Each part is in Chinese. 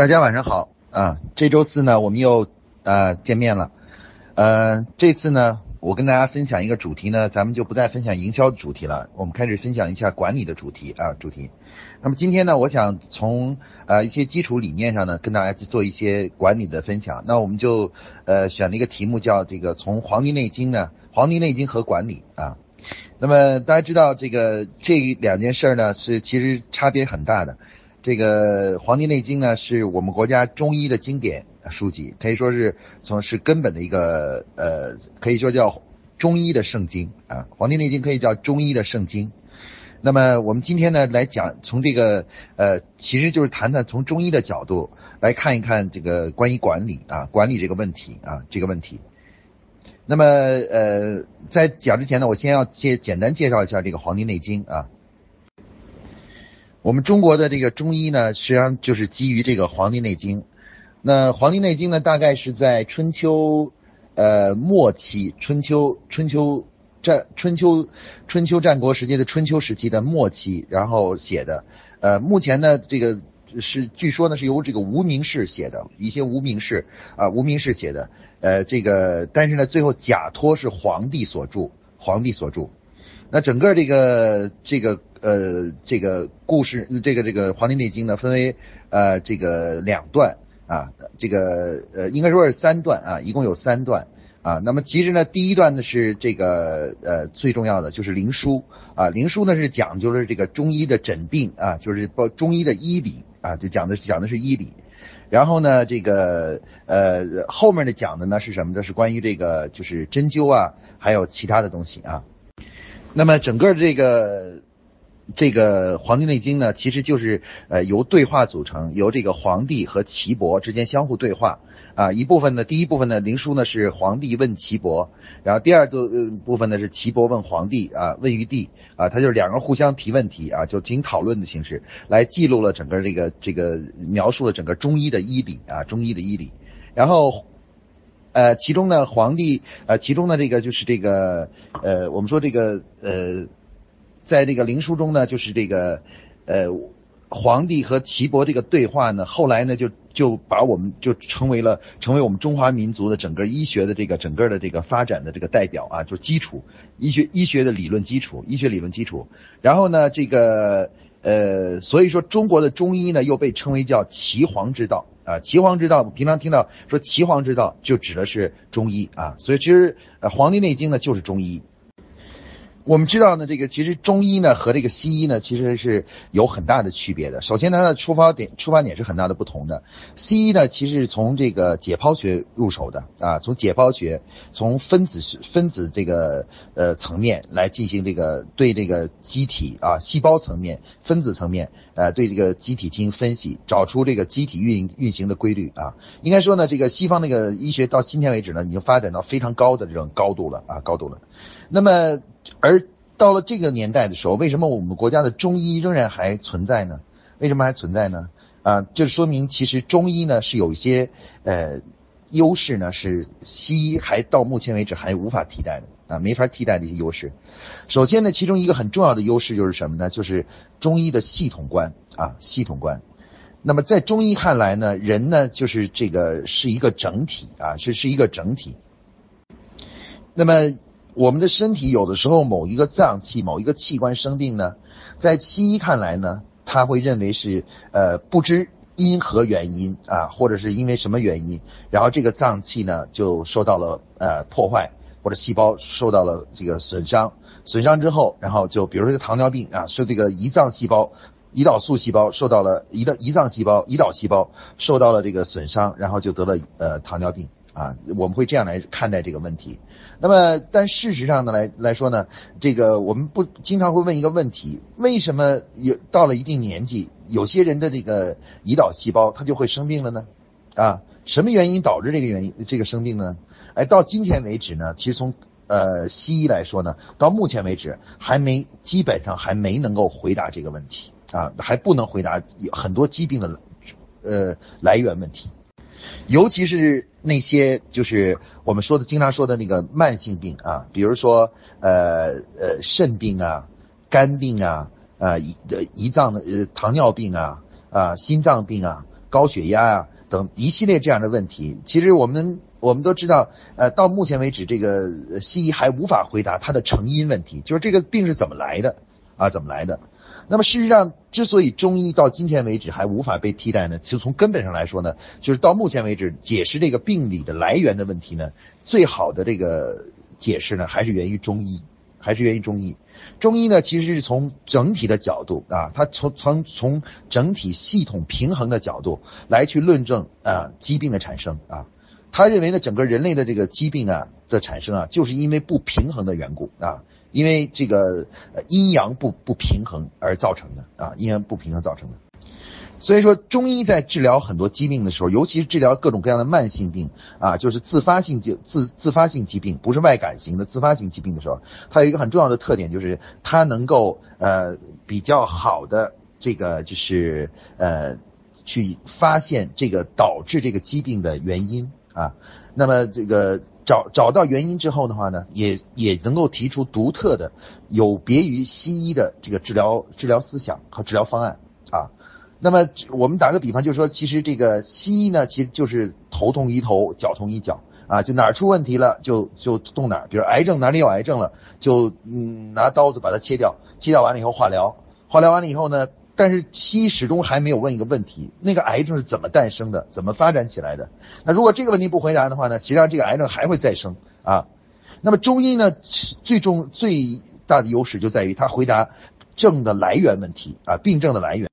大家晚上好啊！这周四呢，我们又呃见面了。呃，这次呢，我跟大家分享一个主题呢，咱们就不再分享营销的主题了，我们开始分享一下管理的主题啊主题。那么今天呢，我想从呃一些基础理念上呢，跟大家做一些管理的分享。那我们就呃选了一个题目叫这个从《黄帝内经》呢，《黄帝内经》和管理啊。那么大家知道这个这两件事儿呢，是其实差别很大的。这个《黄帝内经》呢，是我们国家中医的经典书籍，可以说是从是根本的一个呃，可以说叫中医的圣经啊，《黄帝内经》可以叫中医的圣经。那么我们今天呢，来讲从这个呃，其实就是谈谈从中医的角度来看一看这个关于管理啊，管理这个问题啊，这个问题。那么呃，在讲之前呢，我先要介简单介绍一下这个《黄帝内经》啊。我们中国的这个中医呢，实际上就是基于这个《黄帝内经》。那《黄帝内经》呢，大概是在春秋，呃末期，春秋春秋战春秋春秋战国时期的春秋时期的末期，然后写的。呃，目前呢，这个是据说呢是由这个无名氏写的，一些无名氏啊无名氏写的。呃，这个但是呢，最后假托是皇帝所著，皇帝所著。那整个这个这个呃这个故事，这个这个《黄帝内经》呢，分为呃这个两段啊，这个呃应该说是三段啊，一共有三段啊。那么其实呢，第一段呢是这个呃最重要的就是灵枢啊，灵枢呢是讲究了这个中医的诊病啊，就是包中医的医理啊，就讲的讲的是医理。然后呢，这个呃后面的讲的呢是什么呢？是关于这个就是针灸啊，还有其他的东西啊。那么整个这个这个《黄帝内经》呢，其实就是呃由对话组成，由这个皇帝和岐伯之间相互对话啊。一部分呢，第一部分呢，灵书呢是皇帝问岐伯，然后第二个部分呢是岐伯问皇帝啊，问于帝啊，他就是两个人互相提问题啊，就进行讨论的形式来记录了整个这个这个描述了整个中医的医理啊，中医的医理，然后。呃，其中呢，皇帝，呃，其中的这个就是这个，呃，我们说这个，呃，在这个灵书中呢，就是这个，呃，皇帝和岐伯这个对话呢，后来呢，就就把我们就成为了成为我们中华民族的整个医学的这个整个的这个发展的这个代表啊，就是基础医学医学的理论基础，医学理论基础。然后呢，这个，呃，所以说中国的中医呢，又被称为叫岐黄之道。啊，岐黄之道，平常听到说岐黄之道，就指的是中医啊，所以其实呃，《黄帝内经》呢就是中医。我们知道呢，这个其实中医呢和这个西医呢其实是有很大的区别的。首先，它的出发点出发点是很大的不同的。西医呢其实是从这个解剖学入手的啊，从解剖学，从分子分子这个呃层面来进行这个对这个机体啊细胞层面、分子层面呃对这个机体进行分析，找出这个机体运运行的规律啊。应该说呢，这个西方那个医学到今天为止呢，已经发展到非常高的这种高度了啊，高度了。那么。而到了这个年代的时候，为什么我们国家的中医仍然还存在呢？为什么还存在呢？啊，就说明其实中医呢是有一些呃优势呢，是西医还到目前为止还无法替代的啊，没法替代的一些优势。首先呢，其中一个很重要的优势就是什么呢？就是中医的系统观啊，系统观。那么在中医看来呢，人呢就是这个是一个整体啊，是是一个整体。那么。我们的身体有的时候某一个脏器、某一个器官生病呢，在西医看来呢，他会认为是呃不知因何原因啊，或者是因为什么原因，然后这个脏器呢就受到了呃破坏，或者细胞受到了这个损伤，损伤之后，然后就比如说糖尿病啊，是这个胰脏细胞、胰岛素细胞受到了胰的胰脏细胞、胰岛细胞受到了这个损伤，然后就得了呃糖尿病。啊，我们会这样来看待这个问题。那么，但事实上呢，来来说呢，这个我们不经常会问一个问题：为什么有到了一定年纪，有些人的这个胰岛细胞它就会生病了呢？啊，什么原因导致这个原因这个生病呢？哎，到今天为止呢，其实从呃西医来说呢，到目前为止还没基本上还没能够回答这个问题啊，还不能回答很多疾病的呃来源问题。尤其是那些就是我们说的经常说的那个慢性病啊，比如说呃呃肾病啊、肝病啊、啊胰胰脏的呃糖尿病啊、啊心脏病啊、高血压啊等一系列这样的问题。其实我们我们都知道，呃，到目前为止，这个西医还无法回答它的成因问题，就是这个病是怎么来的啊，怎么来的？那么事实上，之所以中医到今天为止还无法被替代呢，其实从根本上来说呢，就是到目前为止解释这个病理的来源的问题呢，最好的这个解释呢，还是源于中医，还是源于中医。中医呢，其实是从整体的角度啊，它从从从整体系统平衡的角度来去论证啊疾病的产生啊。他认为呢，整个人类的这个疾病啊的产生啊，就是因为不平衡的缘故啊。因为这个阴阳不不平衡而造成的啊，阴阳不平衡造成的。所以说，中医在治疗很多疾病的时候，尤其是治疗各种各样的慢性病啊，就是自发性就自自发性疾病，不是外感型的自发性疾病的时候，它有一个很重要的特点，就是它能够呃比较好的这个就是呃去发现这个导致这个疾病的原因啊。那么这个。找找到原因之后的话呢，也也能够提出独特的、有别于西医的这个治疗治疗思想和治疗方案。那么我们打个比方，就是说，其实这个西医呢，其实就是头痛医头，脚痛医脚啊，就哪儿出问题了就就动哪儿。比如癌症哪里有癌症了，就嗯拿刀子把它切掉，切掉完了以后化疗，化疗完了以后呢。但是西医始终还没有问一个问题：那个癌症是怎么诞生的，怎么发展起来的？那如果这个问题不回答的话呢，实际上这个癌症还会再生啊。那么中医呢，最终最大的优势就在于它回答症的来源问题啊，病症的来源。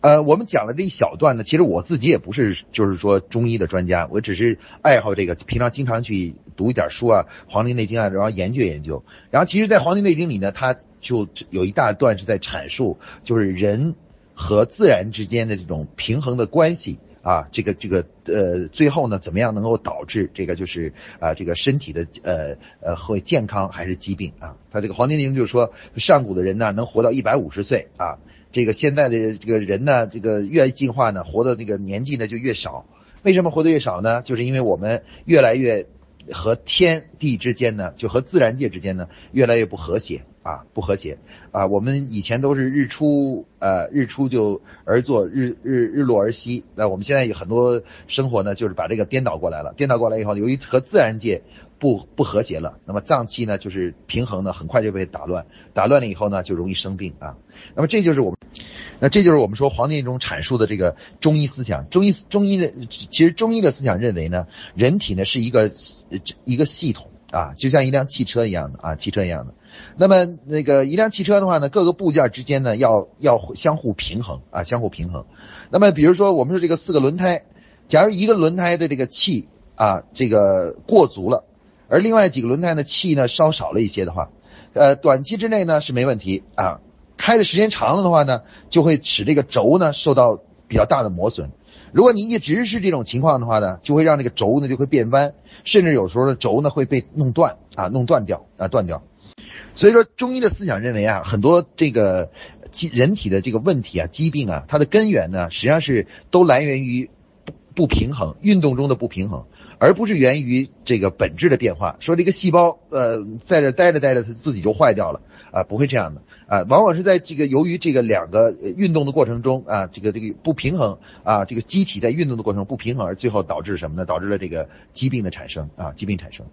呃，我们讲了这一小段呢，其实我自己也不是就是说中医的专家，我只是爱好这个，平常经常去读一点书啊，《黄帝内经》啊，然后研究研究。然后其实，在《黄帝内经》里呢，它就有一大段是在阐述，就是人和自然之间的这种平衡的关系啊，这个这个呃，最后呢，怎么样能够导致这个就是啊，这个身体的呃呃会健康还是疾病啊？他这个《黄帝内经》就是说，上古的人呢能活到一百五十岁啊。这个现在的这个人呢，这个越进化呢，活的那个年纪呢就越少。为什么活得越少呢？就是因为我们越来越和天地之间呢，就和自然界之间呢，越来越不和谐啊，不和谐啊。我们以前都是日出呃日出就而作，日日日落而息。那我们现在有很多生活呢，就是把这个颠倒过来了。颠倒过来以后，由于和自然界。不不和谐了，那么脏器呢，就是平衡呢，很快就被打乱，打乱了以后呢，就容易生病啊。那么这就是我们，那这就是我们说《黄帝内经》阐述的这个中医思想。中医中医的其实中医的思想认为呢，人体呢是一个一个系统啊，就像一辆汽车一样的啊，汽车一样的。那么那个一辆汽车的话呢，各个部件之间呢要要相互平衡啊，相互平衡。那么比如说我们说这个四个轮胎，假如一个轮胎的这个气啊，这个过足了。而另外几个轮胎的气呢稍少了一些的话，呃，短期之内呢是没问题啊。开的时间长了的话呢，就会使这个轴呢受到比较大的磨损。如果你一直是这种情况的话呢，就会让这个轴呢就会变弯，甚至有时候呢轴呢会被弄断啊，弄断掉啊，断掉。所以说，中医的思想认为啊，很多这个疾人体的这个问题啊，疾病啊，它的根源呢，实际上是都来源于不不平衡，运动中的不平衡。而不是源于这个本质的变化，说这个细胞呃在这待着待着它自己就坏掉了啊，不会这样的啊，往往是在这个由于这个两个运动的过程中啊，这个这个不平衡啊，这个机体在运动的过程中不平衡，而最后导致什么呢？导致了这个疾病的产生啊，疾病产生。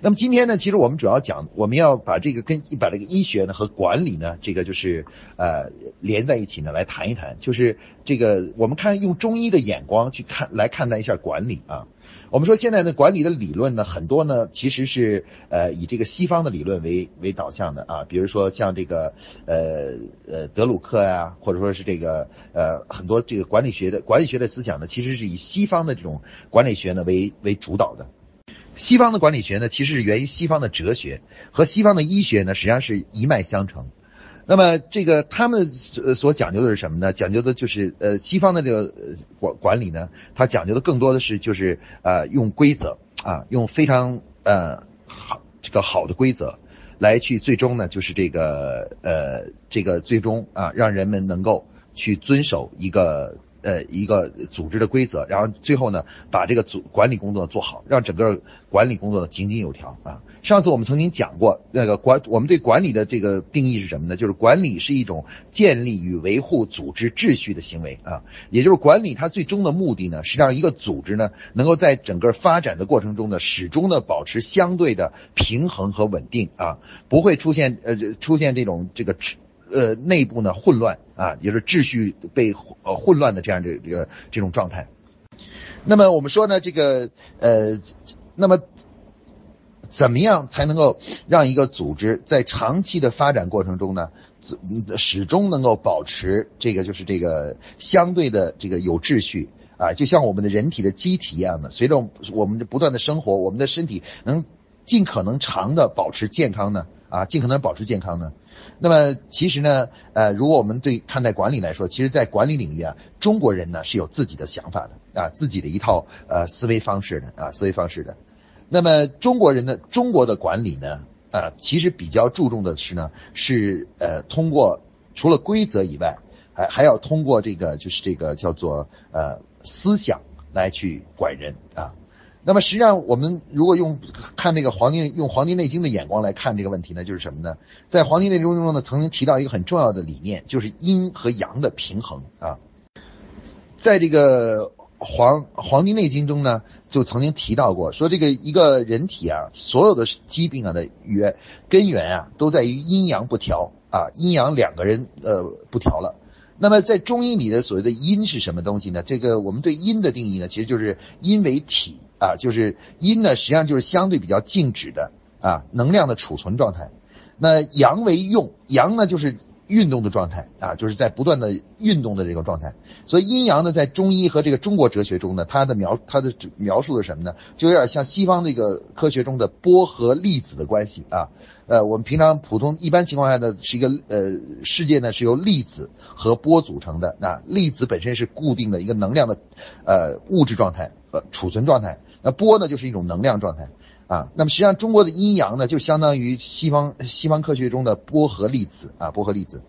那么今天呢，其实我们主要讲，我们要把这个跟把这个医学呢和管理呢，这个就是呃连在一起呢来谈一谈，就是这个我们看用中医的眼光去看来看待一下管理啊。我们说现在的管理的理论呢，很多呢其实是呃以这个西方的理论为为导向的啊，比如说像这个呃呃德鲁克呀，或者说是这个呃很多这个管理学的管理学的思想呢，其实是以西方的这种管理学呢为为主导的。西方的管理学呢，其实是源于西方的哲学和西方的医学呢，实际上是一脉相承。那么这个他们所讲究的是什么呢？讲究的就是呃西方的这个管管理呢，它讲究的更多的是就是呃用规则啊，用非常呃好这个好的规则来去最终呢就是这个呃这个最终啊让人们能够去遵守一个呃一个组织的规则，然后最后呢把这个组管理工作做好，让整个管理工作井井有条啊。上次我们曾经讲过，那个管我们对管理的这个定义是什么呢？就是管理是一种建立与维护组织秩序的行为啊，也就是管理它最终的目的呢，是让一个组织呢能够在整个发展的过程中呢，始终的保持相对的平衡和稳定啊，不会出现呃出现这种这个呃内部呢混乱啊，也是秩序被呃混乱的这样的这个这种状态。那么我们说呢，这个呃，那么。怎么样才能够让一个组织在长期的发展过程中呢，始终能够保持这个就是这个相对的这个有秩序啊？就像我们的人体的机体一样的，随着我们的不断的生活，我们的身体能尽可能长的保持健康呢？啊，尽可能保持健康呢？那么其实呢，呃，如果我们对看待管理来说，其实，在管理领域啊，中国人呢是有自己的想法的啊，自己的一套呃思维方式的啊，思维方式的。那么中国人的中国的管理呢？呃，其实比较注重的是呢，是呃通过除了规则以外，还还要通过这个就是这个叫做呃思想来去管人啊。那么实际上我们如果用看这个《黄帝》用《黄帝内经》的眼光来看这个问题呢，就是什么呢？在《黄帝内经》中呢，曾经提到一个很重要的理念，就是阴和阳的平衡啊。在这个。黄《黄帝内经》中呢，就曾经提到过，说这个一个人体啊，所有的疾病啊的源根源啊，都在于阴阳不调啊，阴阳两个人呃不调了。那么在中医里的所谓的阴是什么东西呢？这个我们对阴的定义呢，其实就是阴为体啊，就是阴呢实际上就是相对比较静止的啊能量的储存状态。那阳为用，阳呢就是。运动的状态啊，就是在不断的运动的这个状态。所以阴阳呢，在中医和这个中国哲学中呢，它的描它的描述是什么呢？就有点像西方那个科学中的波和粒子的关系啊。呃，我们平常普通一般情况下呢，是一个呃世界呢是由粒子和波组成的。那粒子本身是固定的一个能量的呃物质状态呃储存状态，那波呢就是一种能量状态。啊，那么实际上中国的阴阳呢，就相当于西方西方科学中的波和粒子啊，波和粒子，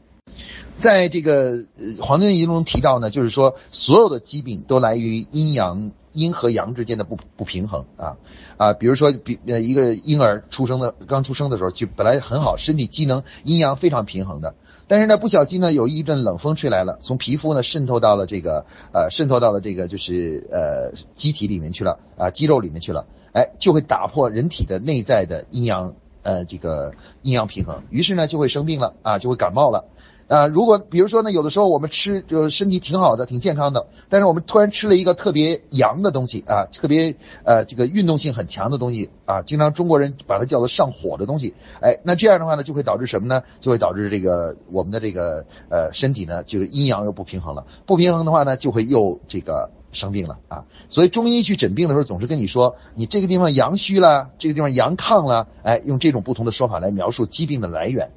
在这个《黄帝内经》中提到呢，就是说所有的疾病都来于阴阳阴和阳之间的不不平衡啊啊，比如说比呃一个婴儿出生的刚出生的时候，其实本来很好，身体机能阴阳非常平衡的，但是呢不小心呢有一阵冷风吹来了，从皮肤呢渗透到了这个呃渗透到了这个就是呃机体里面去了啊肌肉里面去了。哎，就会打破人体的内在的阴阳，呃，这个阴阳平衡，于是呢就会生病了啊，就会感冒了，啊，如果比如说呢，有的时候我们吃就身体挺好的，挺健康的，但是我们突然吃了一个特别阳的东西啊，特别呃这个运动性很强的东西啊，经常中国人把它叫做上火的东西，哎，那这样的话呢，就会导致什么呢？就会导致这个我们的这个呃身体呢，就是阴阳又不平衡了，不平衡的话呢，就会又这个。生病了啊，所以中医去诊病的时候，总是跟你说你这个地方阳虚了，这个地方阳亢了，哎，用这种不同的说法来描述疾病的来源。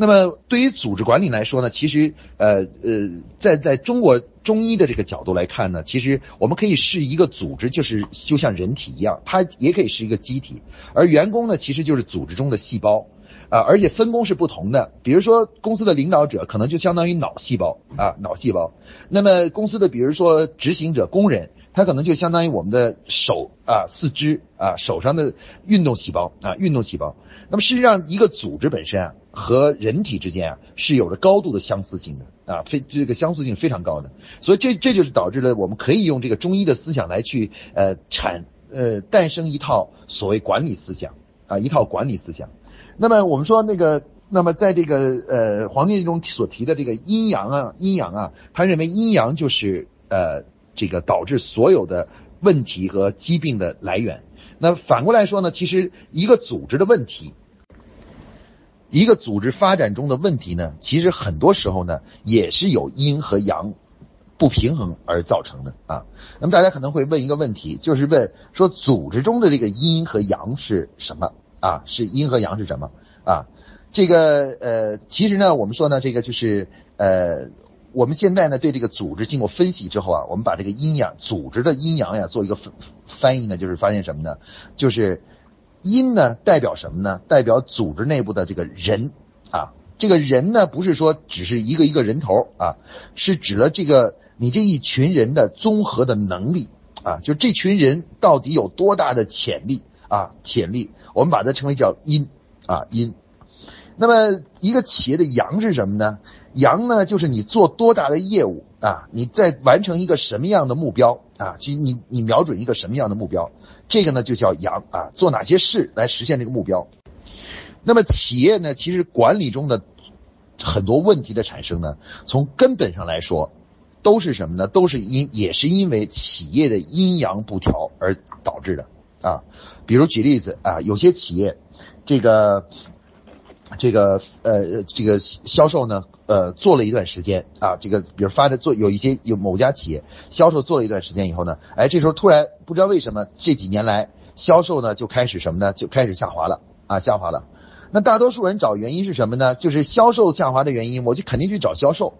那么对于组织管理来说呢，其实呃呃，在在中国中医的这个角度来看呢，其实我们可以是一个组织就是就像人体一样，它也可以是一个机体，而员工呢，其实就是组织中的细胞。啊，而且分工是不同的。比如说，公司的领导者可能就相当于脑细胞啊，脑细胞。那么，公司的比如说执行者、工人，它可能就相当于我们的手啊、四肢啊、手上的运动细胞啊、运动细胞。那么，事实上，一个组织本身啊，和人体之间啊，是有着高度的相似性的啊，非这个相似性非常高的。所以，这这就是导致了我们可以用这个中医的思想来去呃产呃诞生一套所谓管理思想啊，一套管理思想。那么我们说那个，那么在这个呃《黄帝内经》中所提的这个阴阳啊，阴阳啊，他认为阴阳就是呃这个导致所有的问题和疾病的来源。那反过来说呢，其实一个组织的问题，一个组织发展中的问题呢，其实很多时候呢也是有阴和阳不平衡而造成的啊。那么大家可能会问一个问题，就是问说组织中的这个阴和阳是什么？啊，是阴和阳是什么啊？这个呃，其实呢，我们说呢，这个就是呃，我们现在呢对这个组织经过分析之后啊，我们把这个阴阳组织的阴阳呀做一个翻翻译呢，就是发现什么呢？就是阴呢代表什么呢？代表组织内部的这个人啊，这个人呢不是说只是一个一个人头啊，是指了这个你这一群人的综合的能力啊，就这群人到底有多大的潜力啊？潜力，我们把它称为叫阴啊阴。那么一个企业的阳是什么呢？阳呢就是你做多大的业务啊？你在完成一个什么样的目标啊？其实你你瞄准一个什么样的目标？这个呢就叫阳啊，做哪些事来实现这个目标？那么企业呢，其实管理中的很多问题的产生呢，从根本上来说，都是什么呢？都是因也是因为企业的阴阳不调而导致的啊。比如举例子啊，有些企业这个。这个呃，这个销售呢，呃，做了一段时间啊，这个比如发的做有一些有某家企业销售做了一段时间以后呢，哎，这时候突然不知道为什么这几年来销售呢就开始什么呢？就开始下滑了啊，下滑了。那大多数人找原因是什么呢？就是销售下滑的原因，我就肯定去找销售。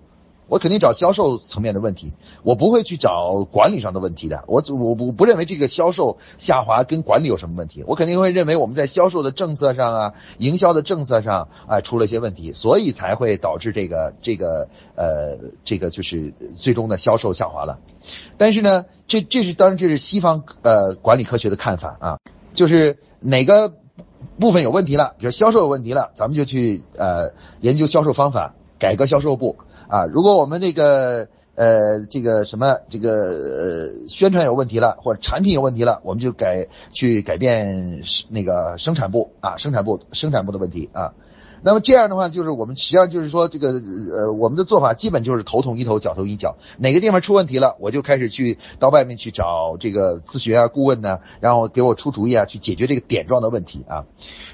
我肯定找销售层面的问题，我不会去找管理上的问题的。我我不不认为这个销售下滑跟管理有什么问题，我肯定会认为我们在销售的政策上啊，营销的政策上啊出了一些问题，所以才会导致这个这个呃这个就是最终的销售下滑了。但是呢，这这是当然这是西方呃管理科学的看法啊，就是哪个部分有问题了，比如销售有问题了，咱们就去呃研究销售方法，改革销售部。啊，如果我们这个呃这个什么这个呃宣传有问题了，或者产品有问题了，我们就改去改变那个生产部啊，生产部生产部的问题啊。那么这样的话，就是我们实际上就是说这个呃我们的做法基本就是头痛医头，脚痛医脚，哪个地方出问题了，我就开始去到外面去找这个咨询啊顾问呢，然后给我出主意啊，去解决这个点状的问题啊。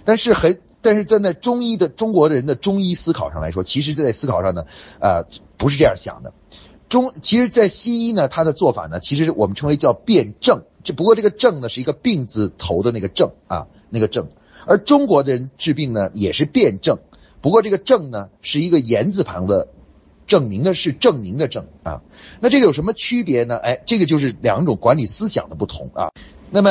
但是很。但是站在中医的中国人的中医思考上来说，其实在思考上呢，呃，不是这样想的。中其实，在西医呢，它的做法呢，其实我们称为叫辨证。这不过这个证呢，是一个病字头的那个证啊，那个证。而中国的人治病呢，也是辨证，不过这个证呢，是一个言字旁的，证明的是证明的证啊。那这个有什么区别呢？哎，这个就是两种管理思想的不同啊。那么，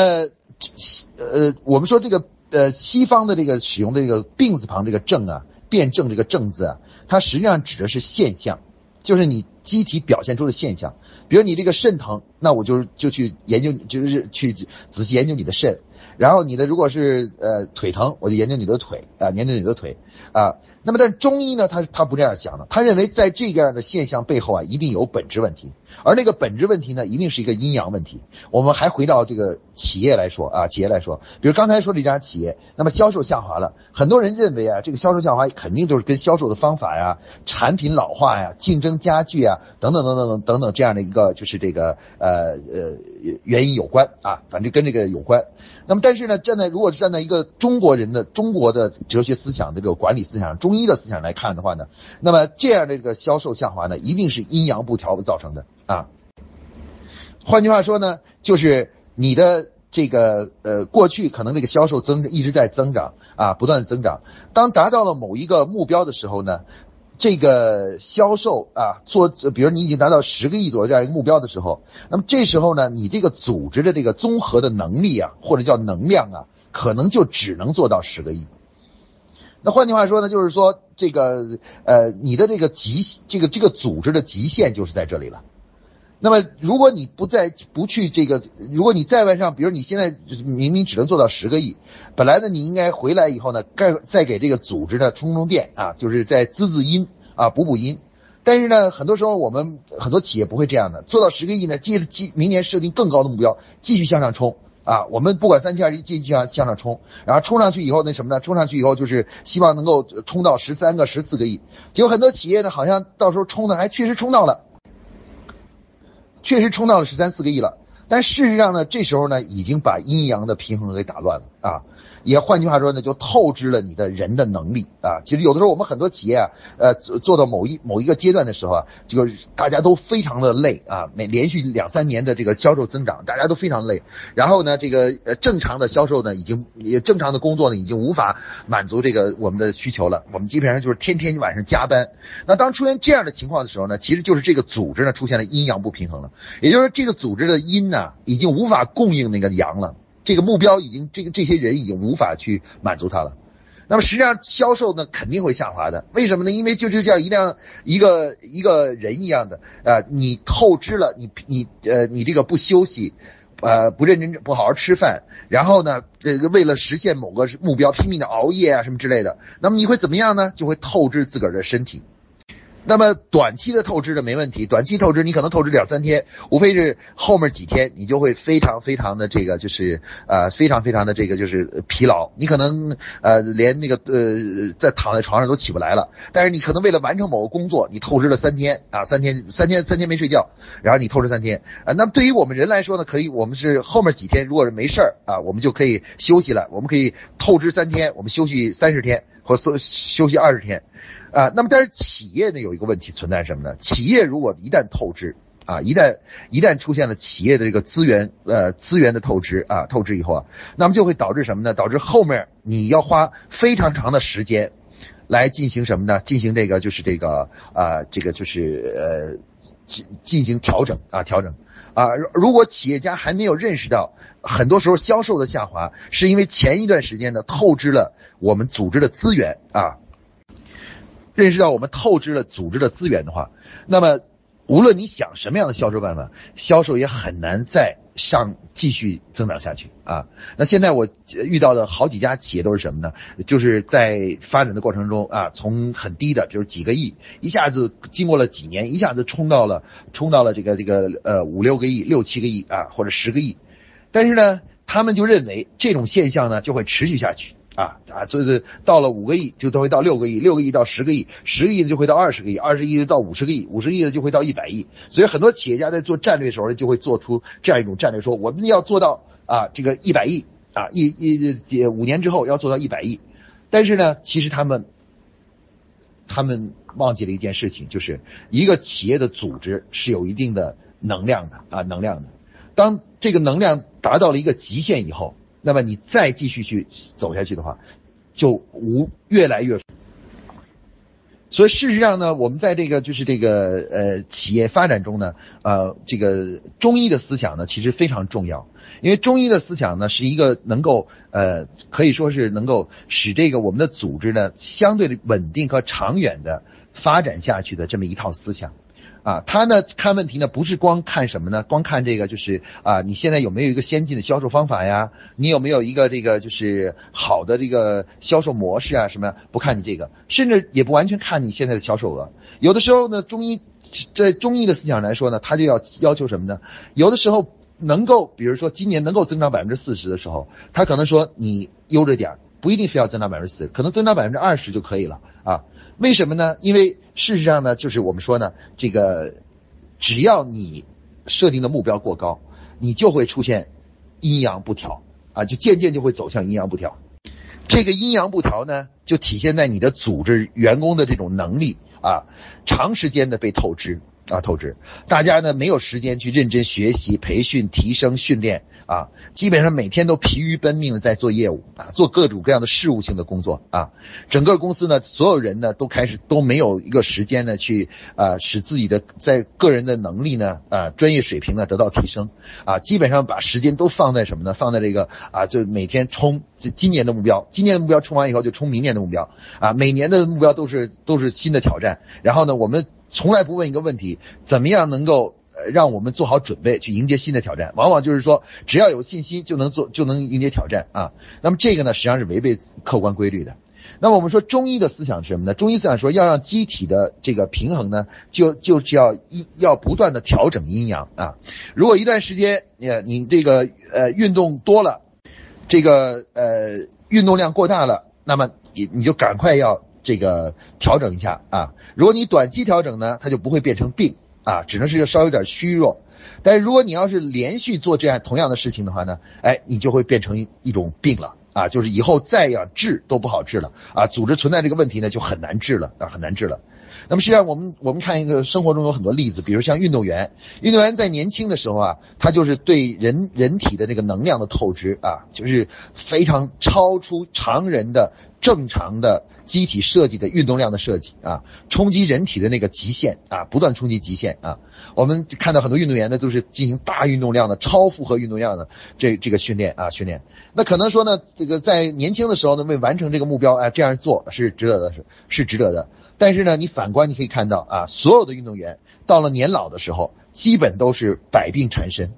呃，我们说这个。呃，西方的这个使用的这个病字旁这个症啊，辩证这个症字啊，它实际上指的是现象，就是你机体表现出的现象。比如你这个肾疼，那我就就去研究，就是去仔细研究你的肾。然后你的如果是呃腿疼，我就研究你的腿啊，研究你的腿啊。那么但中医呢，他他不这样想的，他认为在这样的现象背后啊，一定有本质问题，而那个本质问题呢，一定是一个阴阳问题。我们还回到这个企业来说啊，企业来说，比如刚才说这家企业，那么销售下滑了，很多人认为啊，这个销售下滑肯定就是跟销售的方法呀、产品老化呀、竞争加剧啊等等等等等等等这样的一个就是这个呃呃原因有关啊，反正跟这个有关。那么，但是呢，站在如果是站在一个中国人的中国的哲学思想的这个管理思想、中医的思想来看的话呢，那么这样的这个销售下滑呢，一定是阴阳不调造成的啊。换句话说呢，就是你的这个呃过去可能这个销售增一直在增长啊，不断的增长，当达到了某一个目标的时候呢。这个销售啊，做比如你已经达到十个亿左右这样一个目标的时候，那么这时候呢，你这个组织的这个综合的能力啊，或者叫能量啊，可能就只能做到十个亿。那换句话说呢，就是说这个呃，你的这个极这个这个组织的极限就是在这里了。那么，如果你不再不去这个，如果你再往上，比如你现在明明只能做到十个亿，本来呢，你应该回来以后呢，该再给这个组织呢充充电啊，就是在滋滋阴啊，补补阴。但是呢，很多时候我们很多企业不会这样的，做到十个亿呢，接着继明年设定更高的目标，继续向上冲啊。我们不管三七二十一，继续向向上冲，然后冲上去以后那什么呢？冲上去以后就是希望能够冲到十三个、十四个亿。结果很多企业呢，好像到时候冲的还确实冲到了。确实冲到了十三四个亿了，但事实上呢，这时候呢，已经把阴阳的平衡给打乱了。啊。也换句话说呢，就透支了你的人的能力啊。其实有的时候我们很多企业啊，呃，做到某一某一个阶段的时候啊，就大家都非常的累啊，每连续两三年的这个销售增长，大家都非常累。然后呢，这个呃正常的销售呢，已经也正常的工作呢，已经无法满足这个我们的需求了。我们基本上就是天天晚上加班。那当出现这样的情况的时候呢，其实就是这个组织呢出现了阴阳不平衡了，也就是这个组织的阴呢，已经无法供应那个阳了。这个目标已经，这个这些人已经无法去满足他了。那么实际上销售呢肯定会下滑的。为什么呢？因为就就像一辆一个一个人一样的，呃，你透支了，你你呃你这个不休息，呃不认真不好好吃饭，然后呢，这个为了实现某个目标拼命的熬夜啊什么之类的，那么你会怎么样呢？就会透支自个儿的身体。那么短期的透支的没问题，短期透支你可能透支两三天，无非是后面几天你就会非常非常的这个就是呃非常非常的这个就是疲劳，你可能呃连那个呃在躺在床上都起不来了。但是你可能为了完成某个工作，你透支了三天啊，三天三天三天没睡觉，然后你透支三天啊。那么对于我们人来说呢，可以我们是后面几天如果是没事儿啊，我们就可以休息了，我们可以透支三天，我们休息三十天或休休息二十天。啊，那么但是企业呢有一个问题存在什么呢？企业如果一旦透支啊，一旦一旦出现了企业的这个资源呃资源的透支啊，透支以后啊，那么就会导致什么呢？导致后面你要花非常长的时间来进行什么呢？进行这个就是这个啊，这个就是呃进进行调整啊调整啊。如果企业家还没有认识到，很多时候销售的下滑是因为前一段时间呢透支了我们组织的资源啊。认识到我们透支了组织的资源的话，那么无论你想什么样的销售办法，销售也很难再上继续增长下去啊。那现在我遇到的好几家企业都是什么呢？就是在发展的过程中啊，从很低的，比如几个亿，一下子经过了几年，一下子冲到了冲到了这个这个呃五六个亿、六七个亿啊，或者十个亿。但是呢，他们就认为这种现象呢就会持续下去。啊啊，就是到了五个亿就都会到六个亿，六个亿到十个亿，十个亿就会到二十个亿，二十亿到五十个亿，五十亿的就会到一百亿。所以很多企业家在做战略的时候，就会做出这样一种战略，说我们要做到啊这个一百亿啊一一五年之后要做到一百亿。但是呢，其实他们他们忘记了一件事情，就是一个企业的组织是有一定的能量的啊能量的。当这个能量达到了一个极限以后。那么你再继续去走下去的话，就无越来越。所以事实上呢，我们在这个就是这个呃企业发展中呢，呃这个中医的思想呢其实非常重要，因为中医的思想呢是一个能够呃可以说是能够使这个我们的组织呢相对的稳定和长远的发展下去的这么一套思想。啊，他呢看问题呢不是光看什么呢？光看这个就是啊，你现在有没有一个先进的销售方法呀？你有没有一个这个就是好的这个销售模式啊？什么呀？不看你这个，甚至也不完全看你现在的销售额。有的时候呢，中医在中医的思想来说呢，他就要要求什么呢？有的时候能够，比如说今年能够增长百分之四十的时候，他可能说你悠着点不一定非要增长百分之四，可能增长百分之二十就可以了啊。为什么呢？因为事实上呢，就是我们说呢，这个只要你设定的目标过高，你就会出现阴阳不调啊，就渐渐就会走向阴阳不调。这个阴阳不调呢，就体现在你的组织员工的这种能力啊，长时间的被透支啊，透支，大家呢没有时间去认真学习、培训、提升、训练。啊，基本上每天都疲于奔命的在做业务啊，做各种各样的事务性的工作啊。整个公司呢，所有人呢都开始都没有一个时间呢去啊，使自己的在个人的能力呢啊，专业水平呢得到提升啊。基本上把时间都放在什么呢？放在这个啊，就每天冲这今年的目标，今年的目标冲完以后就冲明年的目标啊。每年的目标都是都是新的挑战。然后呢，我们从来不问一个问题：怎么样能够？呃，让我们做好准备去迎接新的挑战，往往就是说，只要有信心就能做，就能迎接挑战啊。那么这个呢，实际上是违背客观规律的。那么我们说中医的思想是什么呢？中医思想说要让机体的这个平衡呢，就就是要一要不断的调整阴阳啊。如果一段时间你你这个呃运动多了，这个呃运动量过大了，那么你你就赶快要这个调整一下啊。如果你短期调整呢，它就不会变成病。啊，只能是稍有点虚弱，但是如果你要是连续做这样同样的事情的话呢，哎，你就会变成一种病了啊，就是以后再要治都不好治了啊，组织存在这个问题呢就很难治了啊，很难治了。那么实际上我们我们看一个生活中有很多例子，比如像运动员，运动员在年轻的时候啊，他就是对人人体的这个能量的透支啊，就是非常超出常人的。正常的机体设计的运动量的设计啊，冲击人体的那个极限啊，不断冲击极限啊。我们看到很多运动员呢，都是进行大运动量的超负荷运动量的这这个训练啊，训练。那可能说呢，这个在年轻的时候呢，为完成这个目标，哎，这样做是值得的，是是值得的。但是呢，你反观你可以看到啊，所有的运动员到了年老的时候，基本都是百病缠身。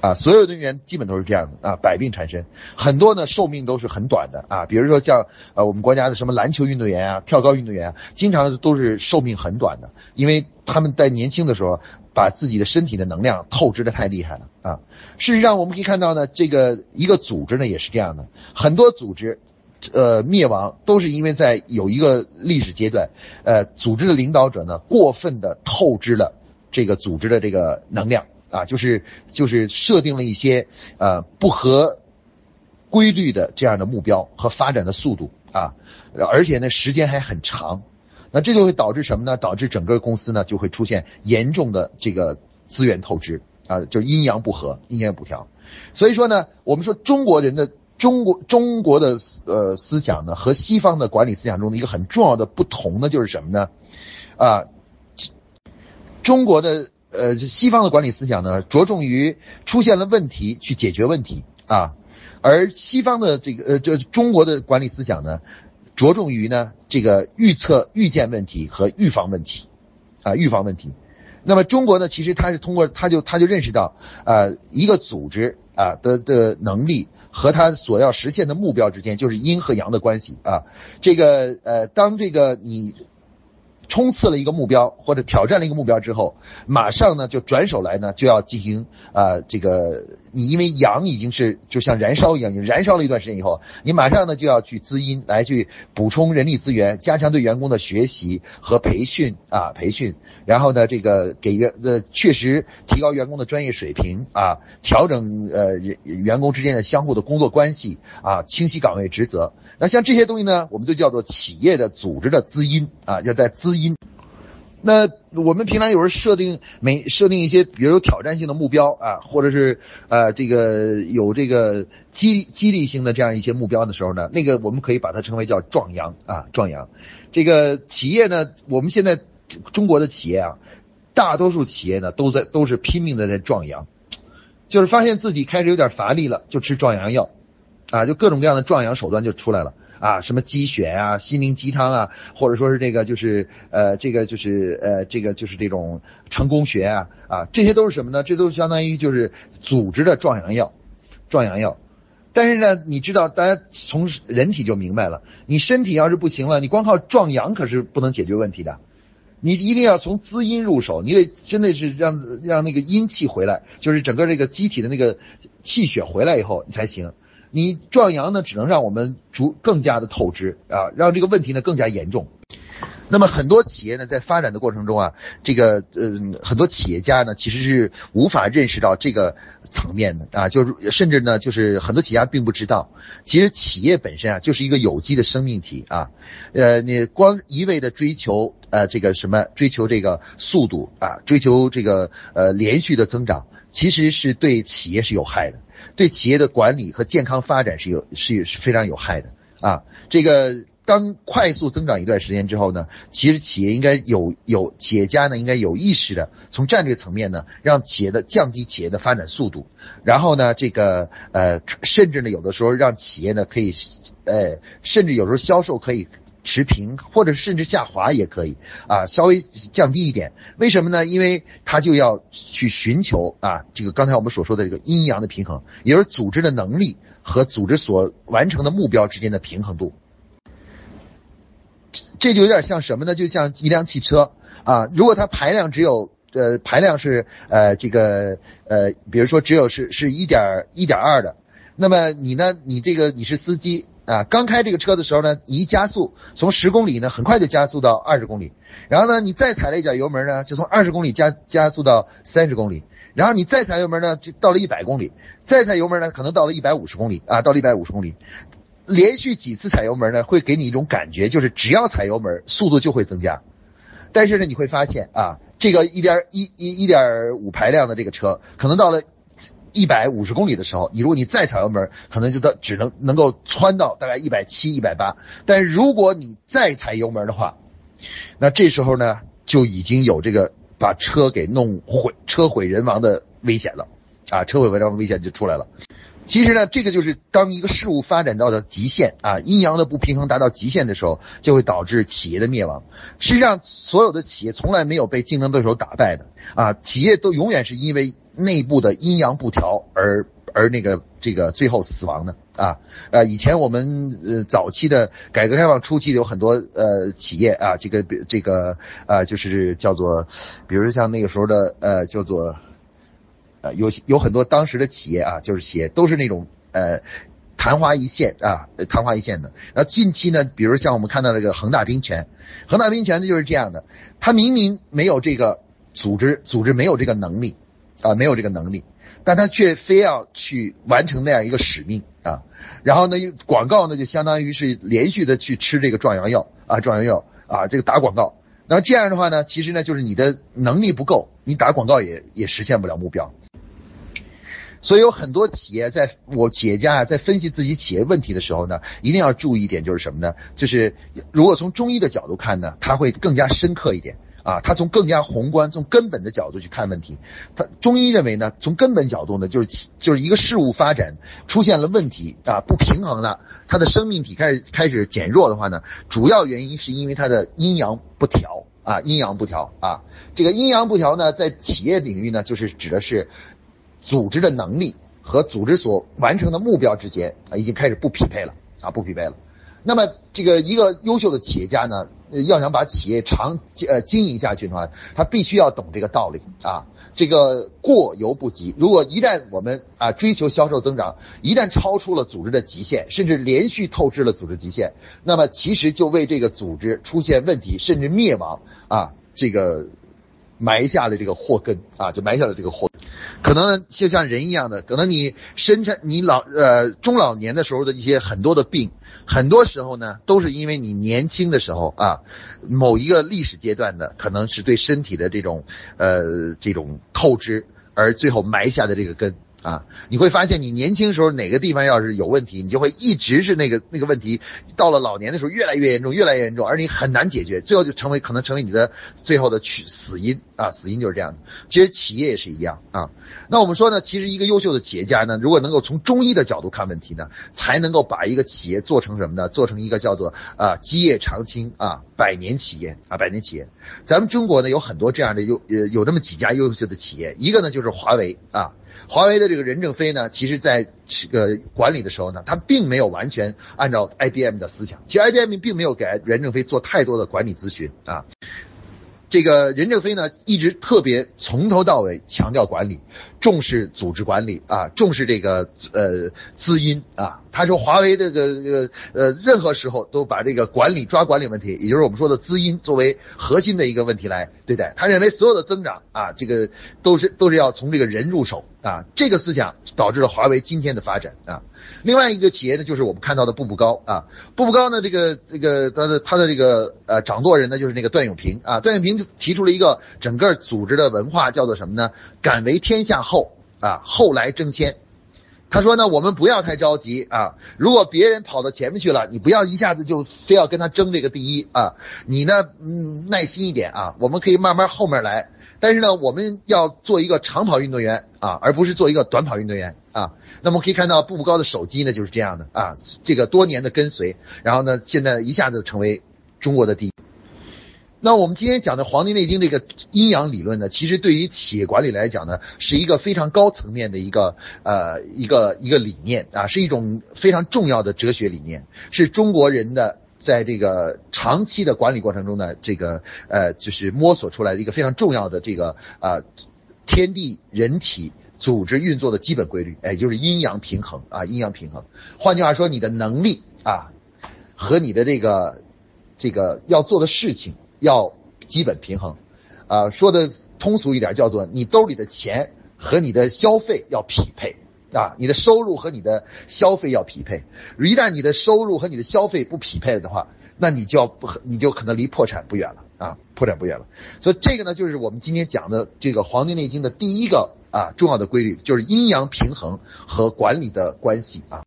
啊，所有运动员基本都是这样的啊，百病缠身，很多呢寿命都是很短的啊。比如说像呃我们国家的什么篮球运动员啊、跳高运动员啊，经常都是寿命很短的，因为他们在年轻的时候把自己的身体的能量透支的太厉害了啊。事实上我们可以看到呢，这个一个组织呢也是这样的，很多组织，呃灭亡都是因为在有一个历史阶段，呃组织的领导者呢过分的透支了这个组织的这个能量。啊，就是就是设定了一些呃不合规律的这样的目标和发展的速度啊，而且呢时间还很长，那这就会导致什么呢？导致整个公司呢就会出现严重的这个资源透支啊，就是阴阳不和、阴阳不调。所以说呢，我们说中国人的中国中国的呃思想呢和西方的管理思想中的一个很重要的不同呢就是什么呢？啊，中国的。呃，西方的管理思想呢，着重于出现了问题去解决问题啊，而西方的这个呃，这中国的管理思想呢，着重于呢这个预测、预见问题和预防问题，啊，预防问题。那么中国呢，其实它是通过，他就他就认识到，呃，一个组织啊的的能力和他所要实现的目标之间就是阴和阳的关系啊。这个呃，当这个你。冲刺了一个目标或者挑战了一个目标之后，马上呢就转手来呢就要进行啊这个你因为阳已经是就像燃烧一样，你燃烧了一段时间以后，你马上呢就要去滋阴来去补充人力资源，加强对员工的学习和培训啊培训，然后呢这个给员呃确实提高员工的专业水平啊，调整呃员工之间的相互的工作关系啊，清晰岗位职责。那像这些东西呢，我们就叫做企业的组织的滋阴啊，要在滋阴。那我们平常有时设定每设定一些，比如有挑战性的目标啊，或者是呃这个有这个激激励性的这样一些目标的时候呢，那个我们可以把它称为叫壮阳啊，壮阳。这个企业呢，我们现在中国的企业啊，大多数企业呢都在都是拼命的在壮阳，就是发现自己开始有点乏力了，就吃壮阳药。啊，就各种各样的壮阳手段就出来了啊，什么鸡血啊、心灵鸡汤啊，或者说是这个就是呃，这个就是呃，这个就是这种成功学啊啊，这些都是什么呢？这都相当于就是组织的壮阳药，壮阳药。但是呢，你知道，大家从人体就明白了，你身体要是不行了，你光靠壮阳可是不能解决问题的，你一定要从滋阴入手，你得真的是让让那个阴气回来，就是整个这个机体的那个气血回来以后，你才行。你壮阳呢，只能让我们逐更加的透支啊，让这个问题呢更加严重。那么很多企业呢，在发展的过程中啊，这个呃，很多企业家呢，其实是无法认识到这个层面的啊，就是甚至呢，就是很多企业家并不知道，其实企业本身啊，就是一个有机的生命体啊，呃，你光一味的追求呃这个什么，追求这个速度啊，追求这个呃连续的增长，其实是对企业是有害的。对企业的管理和健康发展是有是是非常有害的啊！这个当快速增长一段时间之后呢，其实企业应该有有企业家呢应该有意识的从战略层面呢，让企业的降低企业的发展速度，然后呢，这个呃，甚至呢有的时候让企业呢可以，呃，甚至有时候销售可以。持平或者甚至下滑也可以啊，稍微降低一点。为什么呢？因为它就要去寻求啊，这个刚才我们所说的这个阴阳的平衡，也就是组织的能力和组织所完成的目标之间的平衡度。这就有点像什么呢？就像一辆汽车啊，如果它排量只有呃排量是呃这个呃，比如说只有是是一点一点二的，那么你呢，你这个你是司机。啊，刚开这个车的时候呢，你一加速，从十公里呢，很快就加速到二十公里，然后呢，你再踩了一脚油门呢，就从二十公里加加速到三十公里，然后你再踩油门呢，就到了一百公里，再踩油门呢，可能到了一百五十公里啊，到了一百五十公里，连续几次踩油门呢，会给你一种感觉，就是只要踩油门，速度就会增加，但是呢，你会发现啊，这个一点一一一点五排量的这个车，可能到了一百五十公里的时候，你如果你再踩油门，可能就到只能能够窜到大概一百七、一百八。但如果你再踩油门的话，那这时候呢，就已经有这个把车给弄毁、车毁人亡的危险了，啊，车毁人亡的危险就出来了。其实呢，这个就是当一个事物发展到了极限啊，阴阳的不平衡达到极限的时候，就会导致企业的灭亡。实际上，所有的企业从来没有被竞争对手打败的啊，企业都永远是因为内部的阴阳不调而而那个这个最后死亡的啊。呃，以前我们呃早期的改革开放初期有很多呃企业啊，这个这个呃就是叫做，比如像那个时候的呃叫做。呃，有有很多当时的企业啊，就是企业都是那种呃昙花一现啊，昙花一现的。那近期呢，比如像我们看到这个恒大冰泉，恒大冰泉呢就是这样的，它明明没有这个组织，组织没有这个能力啊，没有这个能力，但他却非要去完成那样一个使命啊。然后呢，广告呢就相当于是连续的去吃这个壮阳药啊，壮阳药啊，这个打广告。那这样的话呢，其实呢就是你的能力不够，你打广告也也实现不了目标。所以有很多企业在我企业家啊，在分析自己企业问题的时候呢，一定要注意一点，就是什么呢？就是如果从中医的角度看呢，他会更加深刻一点啊，他从更加宏观、从根本的角度去看问题。他中医认为呢，从根本角度呢，就是就是一个事物发展出现了问题啊，不平衡了，它的生命体开始开始减弱的话呢，主要原因是因为它的阴阳不调啊，阴阳不调啊。这个阴阳不调呢，在企业领域呢，就是指的是。组织的能力和组织所完成的目标之间啊，已经开始不匹配了啊，不匹配了。那么，这个一个优秀的企业家呢，要想把企业长呃经营下去的话，他必须要懂这个道理啊。这个过犹不及，如果一旦我们啊追求销售增长，一旦超出了组织的极限，甚至连续透支了组织极限，那么其实就为这个组织出现问题甚至灭亡啊，这个埋下了这个祸根啊，就埋下了这个祸。可能就像人一样的，可能你生产你老呃中老年的时候的一些很多的病，很多时候呢都是因为你年轻的时候啊，某一个历史阶段的可能是对身体的这种呃这种透支，而最后埋下的这个根。啊，你会发现你年轻时候哪个地方要是有问题，你就会一直是那个那个问题，到了老年的时候越来越严重，越来越严重，而你很难解决，最后就成为可能成为你的最后的去死因啊，死因就是这样的。其实企业也是一样啊。那我们说呢，其实一个优秀的企业家呢，如果能够从中医的角度看问题呢，才能够把一个企业做成什么呢？做成一个叫做啊基业长青啊百年企业啊百年企业。咱们中国呢有很多这样的优呃有这么几家优秀的企业，一个呢就是华为啊。华为的这个任正非呢，其实在这个管理的时候呢，他并没有完全按照 IBM 的思想。其实 IBM 并没有给任正非做太多的管理咨询啊。这个任正非呢，一直特别从头到尾强调管理，重视组织管理啊，重视这个呃资因啊。他说华为这个这个呃，任何时候都把这个管理抓管理问题，也就是我们说的资因作为核心的一个问题来对待。他认为所有的增长啊，这个都是都是要从这个人入手啊。这个思想导致了华为今天的发展啊。另外一个企业呢，就是我们看到的步步高啊。步步高呢，这个这个他的他的这个呃掌舵人呢，就是那个段永平啊。段永平就提出了一个整个组织的文化，叫做什么呢？敢为天下后啊，后来争先。他说呢，我们不要太着急啊。如果别人跑到前面去了，你不要一下子就非要跟他争这个第一啊。你呢，嗯，耐心一点啊。我们可以慢慢后面来。但是呢，我们要做一个长跑运动员啊，而不是做一个短跑运动员啊。那么可以看到步步高的手机呢，就是这样的啊。这个多年的跟随，然后呢，现在一下子成为中国的第一。那我们今天讲的《黄帝内经》这个阴阳理论呢，其实对于企业管理来讲呢，是一个非常高层面的一个呃一个一个理念啊，是一种非常重要的哲学理念，是中国人的在这个长期的管理过程中呢，这个呃就是摸索出来的一个非常重要的这个啊天地人体组织运作的基本规律，哎，就是阴阳平衡啊，阴阳平衡。换句话说，你的能力啊和你的这个这个要做的事情。要基本平衡，啊，说的通俗一点，叫做你兜里的钱和你的消费要匹配，啊，你的收入和你的消费要匹配。一旦你的收入和你的消费不匹配的话，那你就要不，你就可能离破产不远了。啊，破产不远了。所以这个呢，就是我们今天讲的这个《黄帝内经》的第一个啊重要的规律，就是阴阳平衡和管理的关系啊。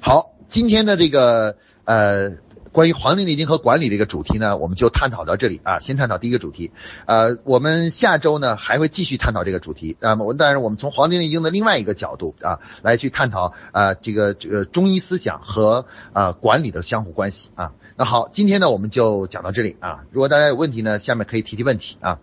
好，今天的这个呃。关于《黄帝内经》和管理的一个主题呢，我们就探讨到这里啊。先探讨第一个主题，呃，我们下周呢还会继续探讨这个主题。那么，但是我们从《黄帝内经》的另外一个角度啊来去探讨啊这个这个中医思想和啊管理的相互关系啊。那好，今天呢我们就讲到这里啊。如果大家有问题呢，下面可以提提问题啊。